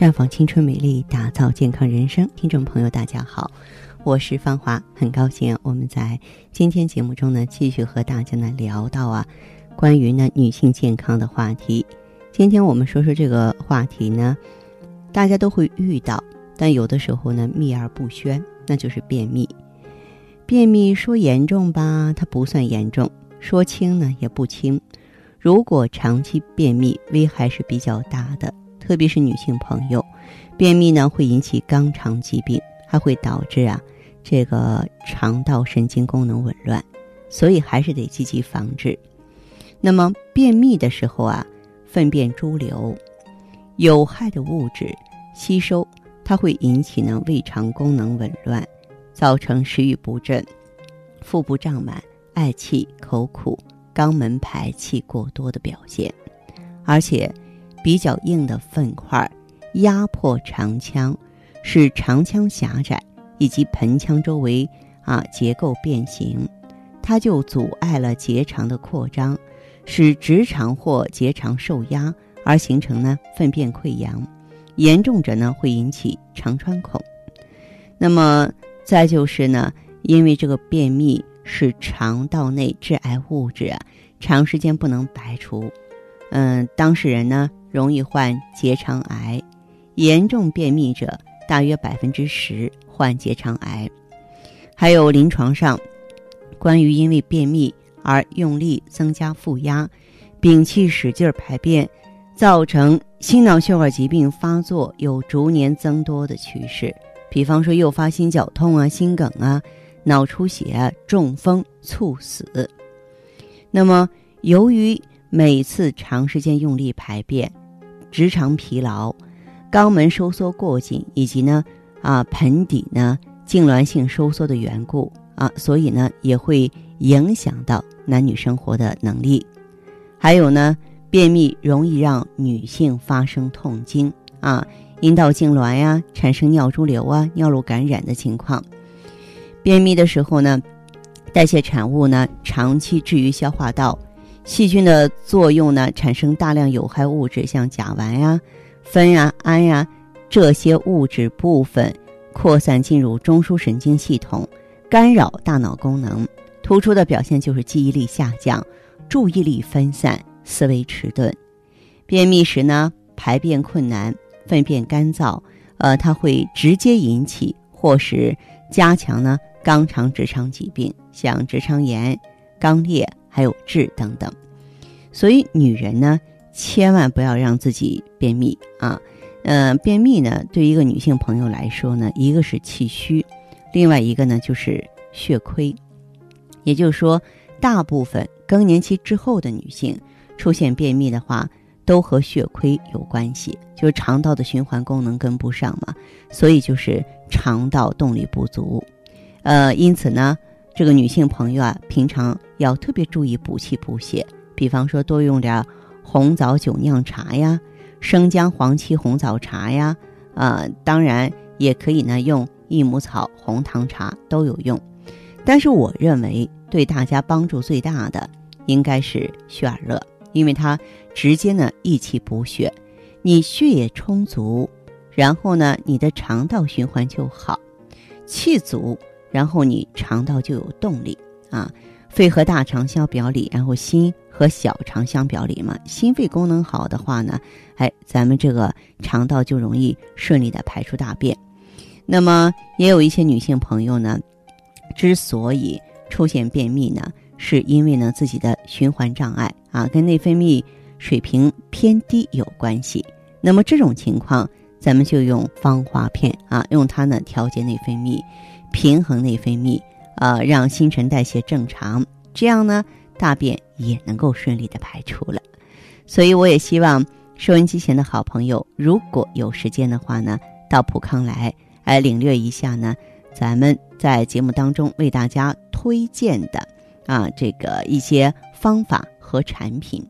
绽放青春美丽，打造健康人生。听众朋友，大家好，我是芳华，很高兴我们在今天节目中呢，继续和大家呢聊到啊，关于呢女性健康的话题。今天我们说说这个话题呢，大家都会遇到，但有的时候呢秘而不宣，那就是便秘。便秘说严重吧，它不算严重；说轻呢，也不轻。如果长期便秘，危害是比较大的。特别是女性朋友，便秘呢会引起肛肠疾病，还会导致啊这个肠道神经功能紊乱，所以还是得积极防治。那么便秘的时候啊，粪便潴留，有害的物质吸收，它会引起呢胃肠功能紊乱，造成食欲不振、腹部胀满、嗳气、口苦、肛门排气过多的表现，而且。比较硬的粪块压迫肠腔，使肠腔狭窄以及盆腔周围啊结构变形，它就阻碍了结肠的扩张，使直肠或结肠受压而形成呢粪便溃疡，严重者呢会引起肠穿孔。那么再就是呢，因为这个便秘使肠道内致癌物质啊长时间不能排出，嗯，当事人呢。容易患结肠癌，严重便秘者大约百分之十患结肠癌。还有临床上，关于因为便秘而用力增加腹压、屏气使劲排便，造成心脑血管疾病发作有逐年增多的趋势。比方说，诱发心绞痛啊、心梗啊、脑出血、中风、猝死。那么，由于每次长时间用力排便，直肠疲劳、肛门收缩过紧，以及呢啊盆底呢痉挛性收缩的缘故啊，所以呢也会影响到男女生活的能力。还有呢，便秘容易让女性发生痛经啊、阴道痉挛呀、产生尿潴留啊、尿路感染的情况。便秘的时候呢，代谢产物呢长期置于消化道。细菌的作用呢，产生大量有害物质，像甲烷呀、酚呀、氨呀，这些物质部分扩散进入中枢神经系统，干扰大脑功能。突出的表现就是记忆力下降、注意力分散、思维迟钝。便秘时呢，排便困难、粪便干燥，呃，它会直接引起或是加强呢肛肠直肠疾病，像直肠炎、肛裂。还有痔等等，所以女人呢，千万不要让自己便秘啊。嗯，便秘呢，对一个女性朋友来说呢，一个是气虚，另外一个呢就是血亏。也就是说，大部分更年期之后的女性出现便秘的话，都和血亏有关系，就是肠道的循环功能跟不上嘛，所以就是肠道动力不足。呃，因此呢。这个女性朋友啊，平常要特别注意补气补血，比方说多用点红枣酒酿茶呀，生姜黄芪红枣茶呀，啊，当然也可以呢用益母草红糖茶都有用。但是我认为对大家帮助最大的应该是血尔乐，因为它直接呢益气补血，你血液充足，然后呢你的肠道循环就好，气足。然后你肠道就有动力啊，肺和大肠相表里，然后心和小肠相表里嘛。心肺功能好的话呢，哎，咱们这个肠道就容易顺利的排出大便。那么也有一些女性朋友呢，之所以出现便秘呢，是因为呢自己的循环障碍啊，跟内分泌水平偏低有关系。那么这种情况，咱们就用芳华片啊，用它呢调节内分泌。平衡内分泌，呃，让新陈代谢正常，这样呢，大便也能够顺利的排出了。所以，我也希望收音机前的好朋友，如果有时间的话呢，到普康来，来领略一下呢，咱们在节目当中为大家推荐的啊，这个一些方法和产品。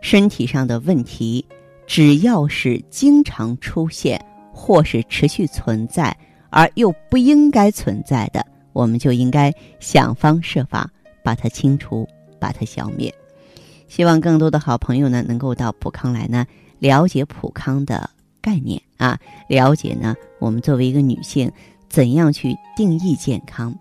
身体上的问题，只要是经常出现或是持续存在。而又不应该存在的，我们就应该想方设法把它清除，把它消灭。希望更多的好朋友呢，能够到普康来呢，了解普康的概念啊，了解呢我们作为一个女性怎样去定义健康，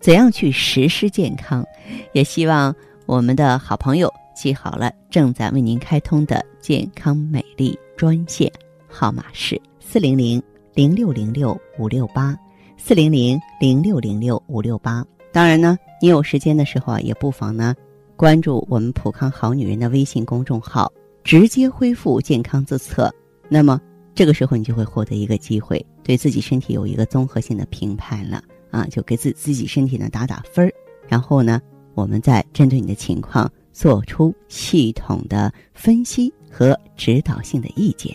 怎样去实施健康。也希望我们的好朋友记好了，正在为您开通的健康美丽专线号码是四零零零六零六五六八四零零零六零六五六八。当然呢，你有时间的时候啊，也不妨呢关注我们普康好女人的微信公众号。直接恢复健康自测，那么这个时候你就会获得一个机会，对自己身体有一个综合性的评判了啊，就给自自己身体呢打打分儿，然后呢，我们再针对你的情况做出系统的分析和指导性的意见。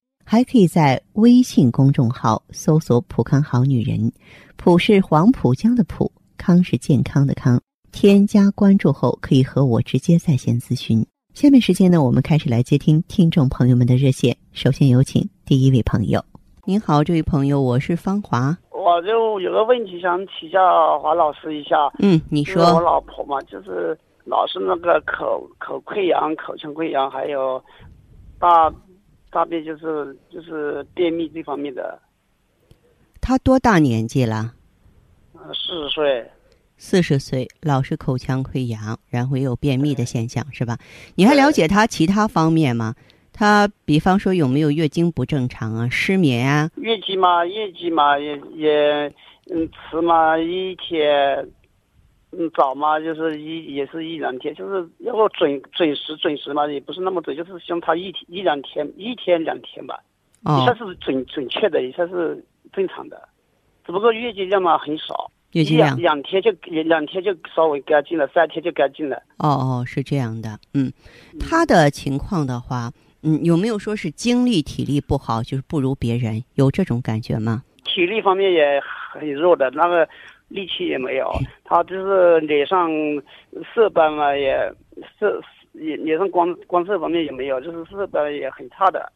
还可以在微信公众号搜索“普康好女人”，普是黄浦江的浦，康是健康的康。添加关注后，可以和我直接在线咨询。下面时间呢，我们开始来接听听众朋友们的热线。首先有请第一位朋友。您好，这位朋友，我是芳华。我就有个问题想请教华老师一下。嗯，你说。我老婆嘛，就是老是那个口口溃疡、口腔溃疡，还有大大便就是就是便秘这方面的。他多大年纪了？四十岁。四十岁，老是口腔溃疡，然后也有便秘的现象，是吧？你还了解他其他方面吗？他比方说有没有月经不正常啊，失眠啊？月经嘛，月经嘛，也也嗯吃嘛，一天嗯早嘛，就是一也是一两天，就是要不准准时准时嘛，也不是那么准，就是相差一天一两天，一天两天吧，哦。一下是准准确的，一下是正常的，只不过月经量嘛很少。月经量。两天就两天就稍微干净了，三天就干净了。哦哦，是这样的，嗯，他的情况的话，嗯，有没有说是精力体力不好，就是不如别人，有这种感觉吗？体力方面也很弱的，那个力气也没有。他就是脸上色斑嘛，也色也脸上光光色方面也没有，就是色斑也很差的。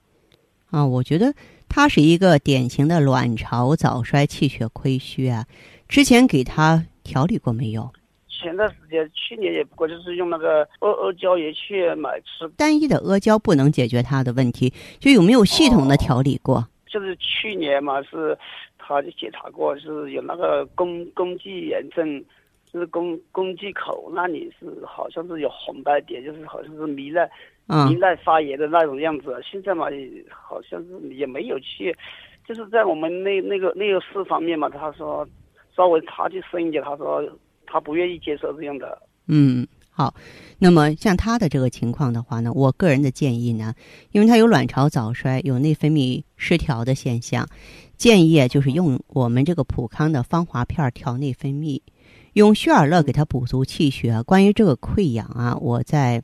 啊，我觉得他是一个典型的卵巢早衰、气血亏虚啊。之前给他调理过没有？前段时间，去年也不过就是用那个阿阿胶也去买吃。单一的阿胶不能解决他的问题，就有没有系统的调理过？就是去年嘛，是他就检查过，是有那个宫宫肌炎症，就是宫宫肌口那里是好像是有红斑点，就是好像是糜烂糜烂发炎的那种样子。现在嘛，好像是也没有去，就是在我们那那个那个市方面嘛，他说。稍微差距深一点，他说他不愿意接受这样的。嗯，好。那么像他的这个情况的话呢，我个人的建议呢，因为他有卵巢早衰、有内分泌失调的现象，建议就是用我们这个普康的芳华片调内分泌，用血尔乐给他补足气血。关于这个溃疡啊，我在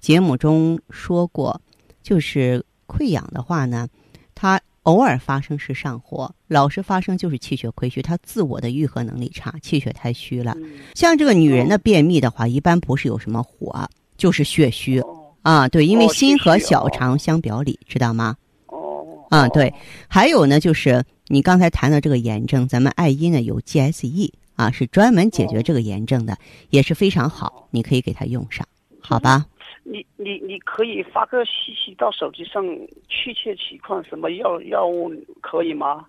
节目中说过，就是溃疡的话呢，它。偶尔发生是上火，老是发生就是气血亏虚，她自我的愈合能力差，气血太虚了。像这个女人的便秘的话，一般不是有什么火，就是血虚啊。对，因为心和小肠相表里，知道吗？哦。啊，对。还有呢，就是你刚才谈的这个炎症，咱们爱医呢有 GSE 啊，是专门解决这个炎症的，也是非常好，你可以给他用上，好吧？你你你可以发个信息到手机上，确切情况什么药药物可以吗？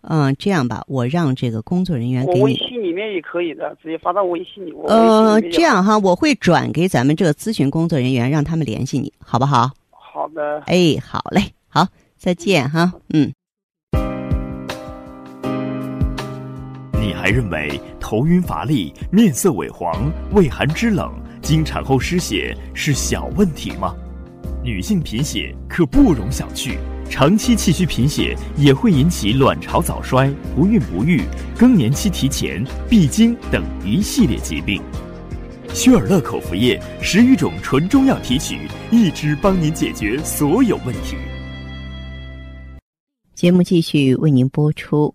嗯，这样吧，我让这个工作人员给你。微信里面也可以的，直接发到微信里。呃，这样哈，我会转给咱们这个咨询工作人员，让他们联系你，好不好？好的。哎，好嘞，好，再见哈，嗯。还认为头晕乏力、面色萎黄、畏寒肢冷、经产后失血是小问题吗？女性贫血可不容小觑，长期气虚贫血也会引起卵巢早衰、不孕不育、更年期提前、闭经等一系列疾病。薛尔乐口服液十余种纯中药提取，一支帮您解决所有问题。节目继续为您播出。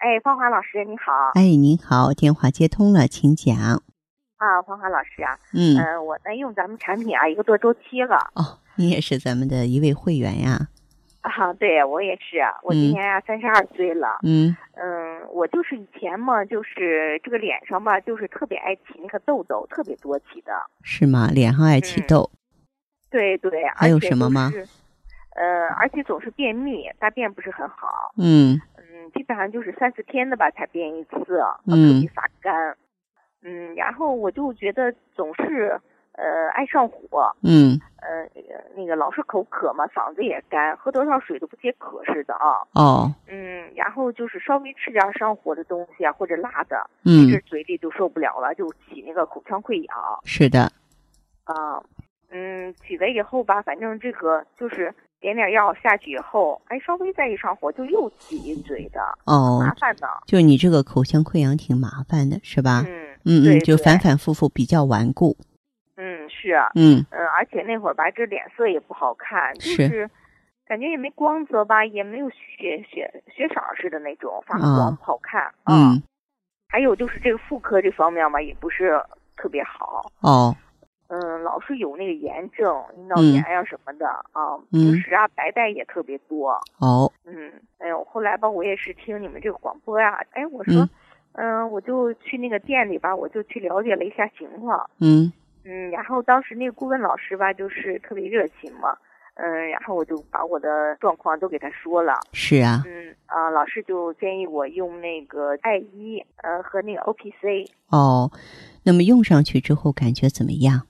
哎，芳华老师你好！哎，您好，电话接通了，请讲。啊，芳华老师啊，嗯，呃，我呢用咱们产品啊一个多周期了。哦，你也是咱们的一位会员呀？啊，对，我也是，我今年呀三十二岁了。嗯嗯，我就是以前嘛，就是这个脸上吧，就是特别爱起那个痘痘，特别多起的。是吗？脸上爱起痘？对对，还有什么吗？呃，而且总是便秘，大便不是很好。嗯。基本上就是三四天的吧才便一次，特别发干。嗯，然后我就觉得总是呃爱上火。嗯。呃，那个老是口渴嘛，嗓子也干，喝多少水都不解渴似的啊。哦。嗯，然后就是稍微吃点上火的东西啊，或者辣的，嗯，这嘴里就受不了了，就起那个口腔溃疡。是的。啊，嗯，起了以后吧，反正这个就是。点点药下去以后，哎，稍微再一上火就又起一嘴的，哦，麻烦的。就你这个口腔溃疡挺麻烦的，是吧？嗯嗯嗯，就反反复复比较顽固。嗯，是。嗯嗯，而且那会儿吧，这脸色也不好看，就是感觉也没光泽吧，也没有血血血色似的那种，发黄不好看。嗯。还有就是这个妇科这方面吧，也不是特别好。哦。嗯，老是有那个炎症、阴道炎呀什么的啊，平时啊白带也特别多。哦，嗯，哎呦，后来吧，我也是听你们这个广播呀，哎，我说，嗯，我就去那个店里吧，我就去了解了一下情况。嗯嗯，然后当时那个顾问老师吧，就是特别热情嘛，嗯，然后我就把我的状况都给他说了。是啊。嗯啊，老师就建议我用那个艾依呃和那个 O P C。哦，那么用上去之后感觉怎么样？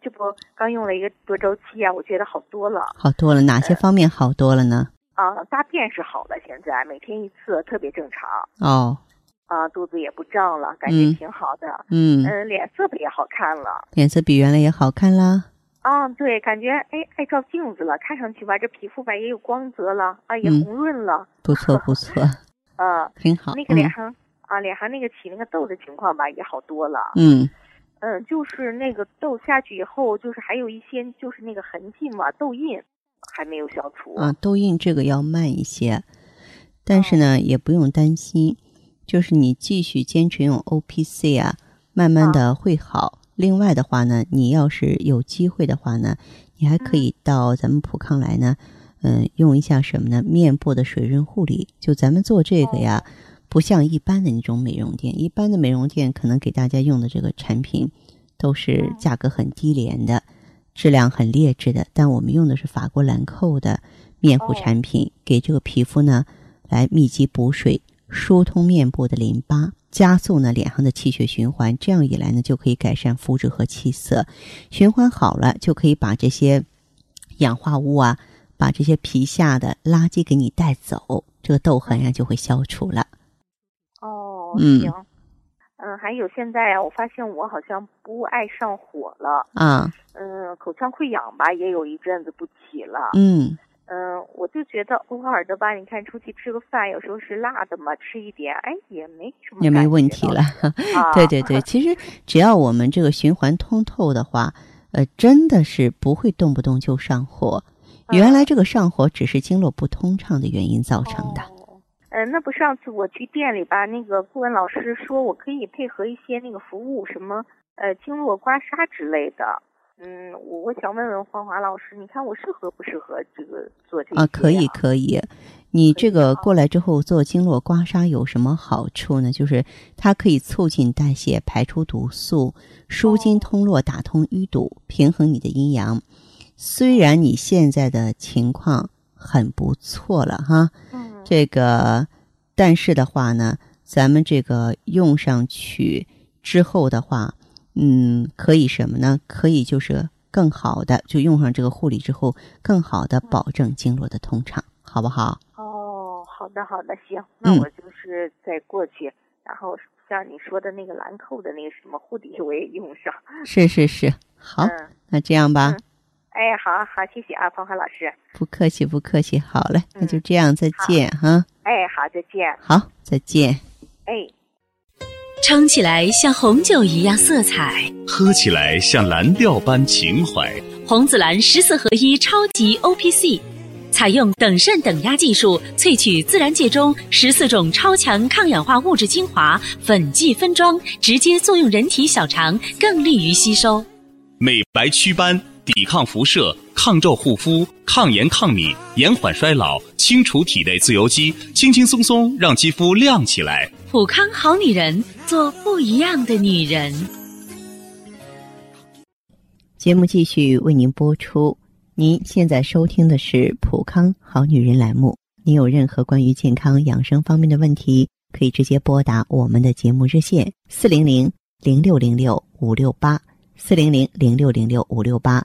这不刚用了一个多周期啊，我觉得好多了，好多了。哪些方面好多了呢？啊，大便是好了，现在每天一次，特别正常。哦，啊，肚子也不胀了，感觉挺好的。嗯嗯，脸色也好看了，脸色比原来也好看啦。啊，对，感觉哎爱照镜子了，看上去吧，这皮肤吧也有光泽了，啊，也红润了。不错不错。啊，挺好。那个脸上啊，脸上那个起那个痘的情况吧，也好多了。嗯。嗯，就是那个痘下去以后，就是还有一些就是那个痕迹嘛，痘印还没有消除。啊，痘印这个要慢一些，但是呢，也不用担心，就是你继续坚持用 O P C 啊，慢慢的会好。另外的话呢，你要是有机会的话呢，你还可以到咱们普康来呢，嗯，用一下什么呢？面部的水润护理，就咱们做这个呀。不像一般的那种美容店，一般的美容店可能给大家用的这个产品都是价格很低廉的，质量很劣质的。但我们用的是法国兰蔻的面护产品，给这个皮肤呢来密集补水、疏通面部的淋巴，加速呢脸上的气血循环。这样一来呢，就可以改善肤质和气色，循环好了就可以把这些氧化物啊，把这些皮下的垃圾给你带走，这个痘痕呀就会消除了。嗯，行，嗯，还有现在啊，我发现我好像不爱上火了啊，嗯，口腔溃疡吧也有一阵子不起了，嗯。嗯，我就觉得偶尔的吧，你看出去吃个饭，有时候是辣的嘛，吃一点，哎，也没什么，也没问题了，对对对，其实只要我们这个循环通透的话，呃，真的是不会动不动就上火，原来这个上火只是经络不通畅的原因造成的。嗯，那不上次我去店里吧，那个顾问老师说我可以配合一些那个服务，什么呃经络刮痧之类的。嗯，我我想问问黄华老师，你看我适合不适合这个做这个？啊，可以可以，你这个过来之后做经络刮痧有什么好处呢？就是它可以促进代谢，排出毒素，舒筋通络，打通淤堵，平衡你的阴阳。虽然你现在的情况很不错了哈，嗯，这个，但是的话呢，咱们这个用上去之后的话，嗯，可以什么呢？可以就是更好的，就用上这个护理之后，更好的保证经络的通畅，好不好？哦，好的好的，行，那嗯我就是再过去，然后像你说的那个兰蔻的那个什么护底我也用上。是是是，好，嗯，那这样吧，嗯哎，好好，谢谢啊，鹏华老师。不客气不客气，好嘞，那就嗯这样，再见哈，哎，好，再见。好，再见。哎。撑起来像红酒一样色彩，喝起来像蓝调般情怀。红紫蓝十四合一超级 O P C，采用等渗等压技术萃取自然界中十四种超强抗氧化物质精华，粉剂分装，直接作用人体小肠，更利于吸收。美白祛斑，抵抗辐射，抗皱护肤，抗炎抗敏，延缓衰老，清除体内自由基，轻轻松松让肌肤亮起来。普康好女人，做不一样的女人。节目继续为您播出。您现在收听的是《普康好女人》栏目。您有任何关于健康养生方面的问题，可以直接拨打我们的节目热线四零零零六零六五六八四零零零六零六五六八，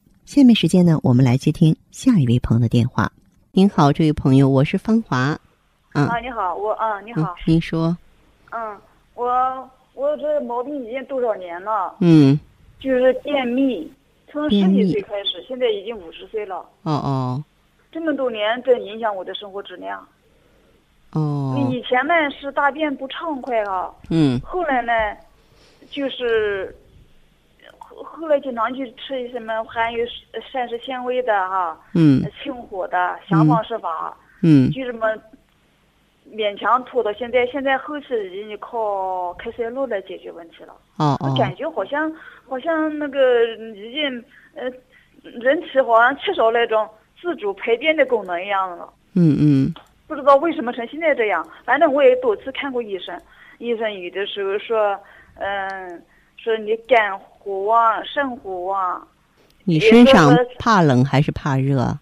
下面时间呢，我们来接听下一位朋友的电话。您好，这位朋友，我是芳华。嗯啊，你好，我啊，你嗯好，，您说，嗯，我我这毛病已经多少年了，嗯，就是便秘，从十几岁开始，现在已经五十岁了，哦哦。这么多年真影响我的生活质量。哦，以前呢是大便不畅快啊，嗯。后来呢，就是后后来经常去吃什么含有膳食纤维的哈、嗯清火的，想方设法，嗯就这么勉强拖到现在。现在后期已经靠开塞露来解决问题了。哦哦，感觉好像好像那个已经呃，人体好像缺少那种自主排便的功能一样了。嗯嗯不知道为什么成现在这样。反正我也多次看过医生，医生有的时候说，嗯，说你肝火旺、肾火旺，你身上怕冷还是怕热？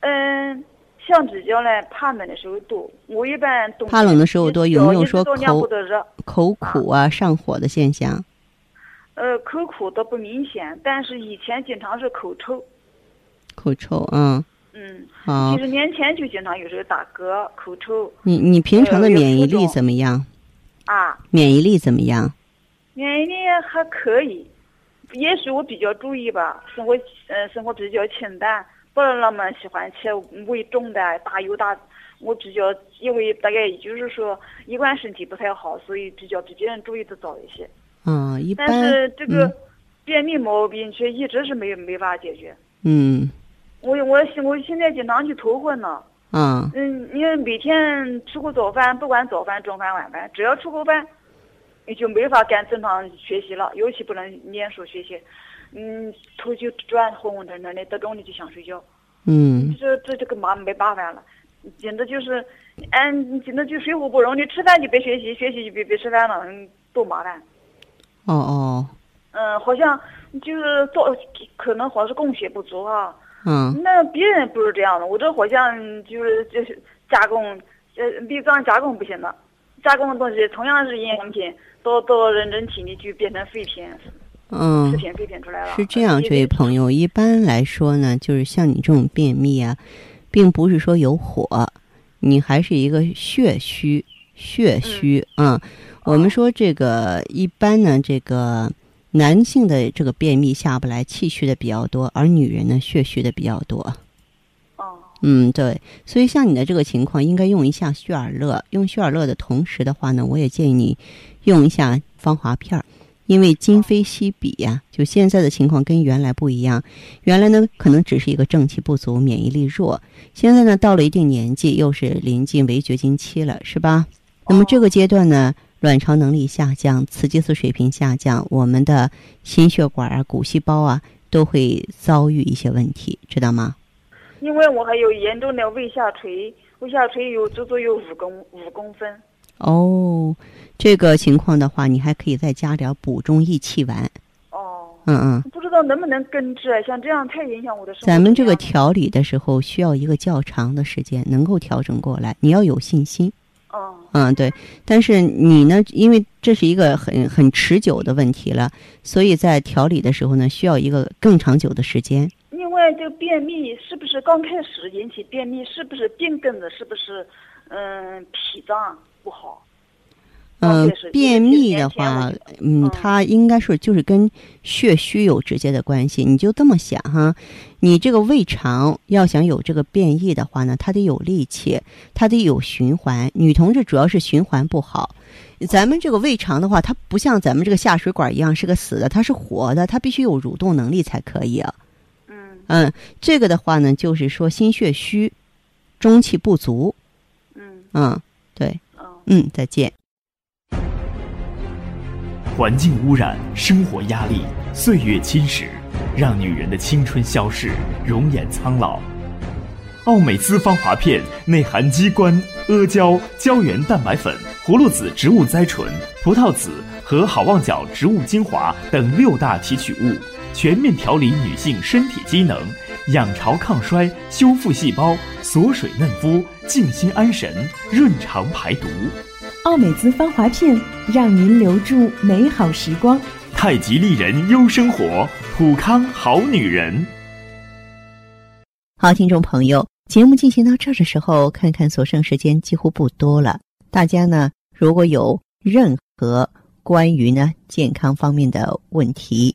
嗯。相比较呢，怕冷的时候多。我一般冬怕冷的时候多有没有说口？口苦啊、上火的现象？呃，口苦倒不明显，但是以前经常是口臭。口臭，嗯，嗯，好几。十年前就经常有时候打嗝、口臭你你平常的免疫力怎么样？啊，免疫力怎么样？免疫力还可以，也许我比较注意吧，生活嗯生活比较清淡，不是那么喜欢吃味重的、大油大。我比较因为大概也就是说一贯身体不太好，所以比较比别人注意的早一些。嗯，一般但是这个嗯便秘毛病却一直是没没法解决。嗯我我我现在经常去头昏呢。嗯嗯，你每天吃过早饭，不管早饭、中饭、晚饭，只要吃过饭，你就没法干正常学习了，尤其不能念书学习。嗯，头就转昏昏沉沉的，到中午就想睡觉。嗯这这这个麻没办法了，简直就是，嗯，简直就水火不容。你吃饭就别学习，学习就别别吃饭了，嗯，多麻烦。哦哦嗯，好像就是做可能好像是供血不足啊。嗯那别人不是这样的，我这好像就是就是加工，呃，内脏加工不行的，加工的东西同样是营养品，到到人人体里就变成废品，嗯食，品废品出来了。是这样，这位朋友，一般来说呢，就是像你这种便秘啊，并不是说有火，你还是一个血虚，血虚啊、我们说这个一般呢，这个男性的这个便秘下不来，气虚的比较多，而女人呢血虚的比较多。嗯，对，所以像你的这个情况，应该用一下血尔乐。用血尔乐的同时的话呢，我也建议你用一下芳华片儿，因为今非昔比呀，就现在的情况跟原来不一样。原来呢，可能只是一个正气不足、免疫力弱，现在呢，到了一定年纪，又是临近围绝经期了，是吧？那么这个阶段呢，卵巢能力下降，雌激素水平下降，我们的心血管啊、骨细胞啊，都会遭遇一些问题，知道吗？因为我还有严重的胃下垂，胃下垂有足足有五公五公分。哦，这个情况的话，你还可以再加点补中益气丸。哦。嗯嗯。不知道能不能根治？像这样太影响我的生活。咱们这个调理的时候需要一个较长的时间，能够调整过来，你要有信心。哦。嗯，对。但是你呢，因为这是一个很很持久的问题了，所以在调理的时候呢，需要一个更长久的时间。这个便秘是不是刚开始引起便秘？是不是病根子？是不是嗯脾脏不好？嗯，便秘的话，嗯，它应该是就是跟血虚有直接的关系。你就这么想哈，你这个胃肠要想有这个便意的话呢，它得有力气，它得有循环。女同志主要是循环不好。咱们这个胃肠的话，它不像咱们这个下水管一样是个死的，它是活的，它必须有蠕动能力才可以啊。嗯嗯，这个的话呢，就是说心血虚，中气不足。嗯嗯，对。嗯嗯，再见。环境污染、生活压力、岁月侵蚀，让女人的青春消逝，容颜苍老。奥美姿芳华片内含鸡冠、阿胶、胶原蛋白粉、葫芦籽植物甾醇、葡萄籽和好望角植物精华等六大提取物，全面调理女性身体机能，养巢抗衰、修复细胞、锁水嫩肤、静心安神、润肠排毒。奥美姿芳华片，让您留住美好时光。太极丽人优生活，普康好女人。好，听众朋友，节目进行到这儿的时候，看看所剩时间几乎不多了。大家呢，如果有任何关于呢健康方面的问题，